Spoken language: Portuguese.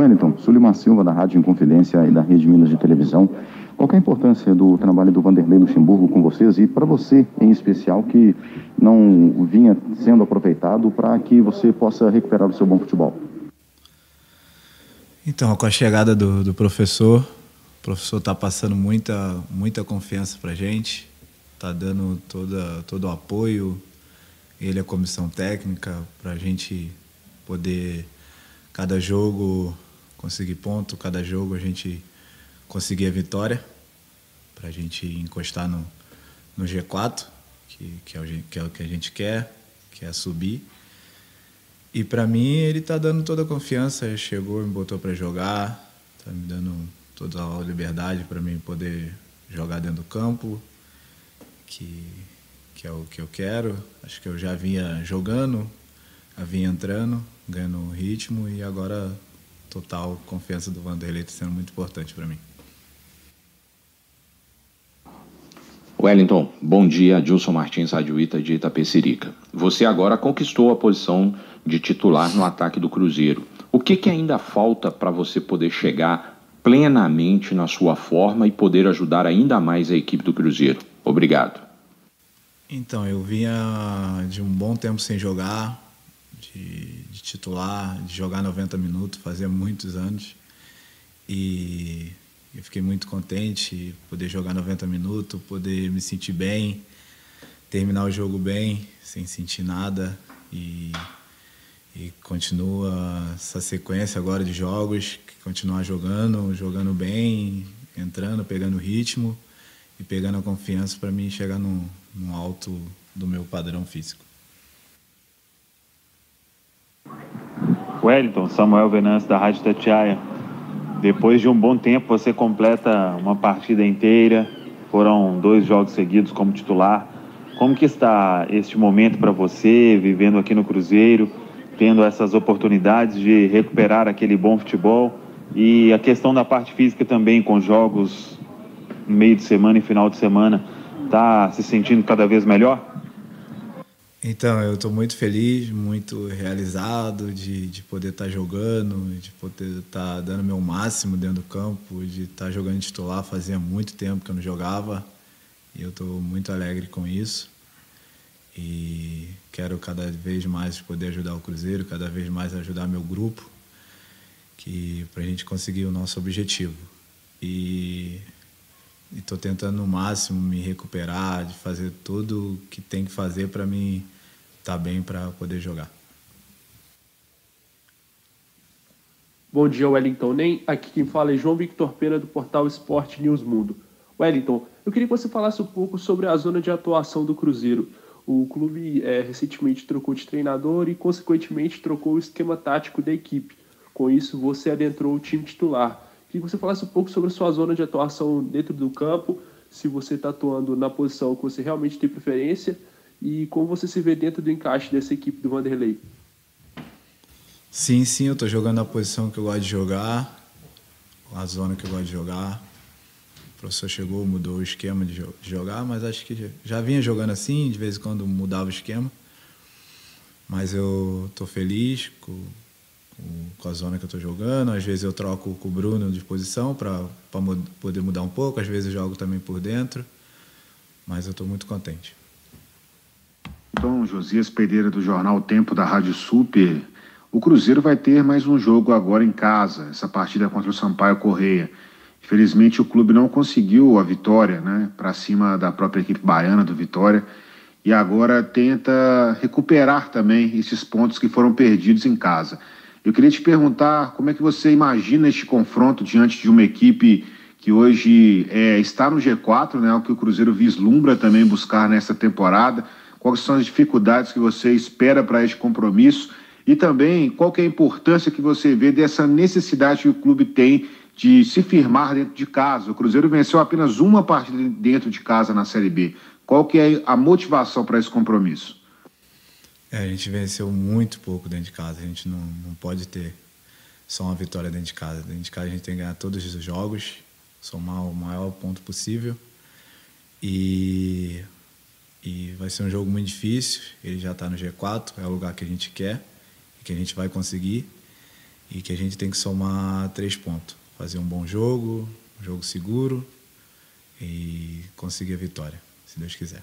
Wellington, Sulimar Silva, da Rádio Inconfidência e da Rede Minas de Televisão. Qual é a importância do trabalho do Vanderlei Luxemburgo com vocês e para você em especial que não vinha sendo aproveitado para que você possa recuperar o seu bom futebol? Então, com a chegada do, do professor, o professor está passando muita, muita confiança para a gente, está dando toda, todo o apoio, ele a comissão técnica, para a gente poder, cada jogo, conseguir ponto, cada jogo a gente conseguir a vitória, para a gente encostar no, no G4, que, que, é o, que é o que a gente quer, que é subir. E para mim ele está dando toda a confiança, chegou, me botou para jogar, está me dando toda a liberdade para mim poder jogar dentro do campo, que, que é o que eu quero. Acho que eu já vinha jogando, já vinha entrando, ganhando ritmo e agora total confiança do Vanderlei está sendo muito importante para mim. Wellington, bom dia. Dilson Martins, Rádio Ita de Itapecerica. Você agora conquistou a posição de titular no ataque do Cruzeiro. O que, que ainda falta para você poder chegar plenamente na sua forma e poder ajudar ainda mais a equipe do Cruzeiro? Obrigado. Então, eu vinha de um bom tempo sem jogar, de, de titular, de jogar 90 minutos, fazia muitos anos. E eu fiquei muito contente poder jogar 90 minutos, poder me sentir bem, terminar o jogo bem, sem sentir nada e, e continua essa sequência agora de jogos, continuar jogando, jogando bem, entrando, pegando ritmo e pegando a confiança para mim chegar no, no alto do meu padrão físico. Wellington, Samuel Venâncio da Rádio Tatiaia. Depois de um bom tempo, você completa uma partida inteira. Foram dois jogos seguidos como titular. Como que está este momento para você, vivendo aqui no Cruzeiro, tendo essas oportunidades de recuperar aquele bom futebol e a questão da parte física também, com jogos meio de semana e final de semana, está se sentindo cada vez melhor? Então, eu estou muito feliz, muito realizado de, de poder estar tá jogando, de poder estar tá dando meu máximo dentro do campo, de estar tá jogando titular. Fazia muito tempo que eu não jogava e eu estou muito alegre com isso. E quero cada vez mais poder ajudar o Cruzeiro, cada vez mais ajudar meu grupo, que para a gente conseguir o nosso objetivo. E estou tentando no máximo me recuperar, de fazer tudo que tem que fazer para mim estar tá bem para poder jogar. Bom dia, Wellington. Nem aqui quem fala é João Victor Pena do portal Esporte News Mundo. Wellington, eu queria que você falasse um pouco sobre a zona de atuação do Cruzeiro. O clube é, recentemente trocou de treinador e, consequentemente, trocou o esquema tático da equipe. Com isso, você adentrou o time titular. Queria que você falasse um pouco sobre a sua zona de atuação dentro do campo, se você está atuando na posição que você realmente tem preferência e como você se vê dentro do encaixe dessa equipe do Vanderlei. Sim, sim, eu estou jogando a posição que eu gosto de jogar, a zona que eu gosto de jogar. O professor chegou, mudou o esquema de jogar, mas acho que já vinha jogando assim, de vez em quando mudava o esquema. Mas eu estou feliz com com a zona que eu estou jogando. Às vezes eu troco com o Bruno de posição para poder mudar um pouco. Às vezes eu jogo também por dentro. Mas eu estou muito contente. Então, Josias Pereira do jornal Tempo da Rádio Super. O Cruzeiro vai ter mais um jogo agora em casa, essa partida contra o Sampaio Correia. Infelizmente o clube não conseguiu a vitória, né, para cima da própria equipe baiana do Vitória e agora tenta recuperar também esses pontos que foram perdidos em casa. Eu queria te perguntar como é que você imagina este confronto diante de uma equipe que hoje é, está no G4, né, o que o Cruzeiro vislumbra também buscar nessa temporada. Quais são as dificuldades que você espera para este compromisso? E também qual é a importância que você vê dessa necessidade que o clube tem de se firmar dentro de casa. O Cruzeiro venceu apenas uma partida dentro de casa na Série B. Qual que é a motivação para esse compromisso? É, a gente venceu muito pouco dentro de casa. A gente não, não pode ter só uma vitória dentro de casa. Dentro de casa a gente tem que ganhar todos os jogos, somar o maior ponto possível. E, e vai ser um jogo muito difícil. Ele já está no G4, é o lugar que a gente quer e que a gente vai conseguir. e que a gente tem que somar três pontos. Fazer um bom jogo, um jogo seguro e conseguir a vitória, se Deus quiser.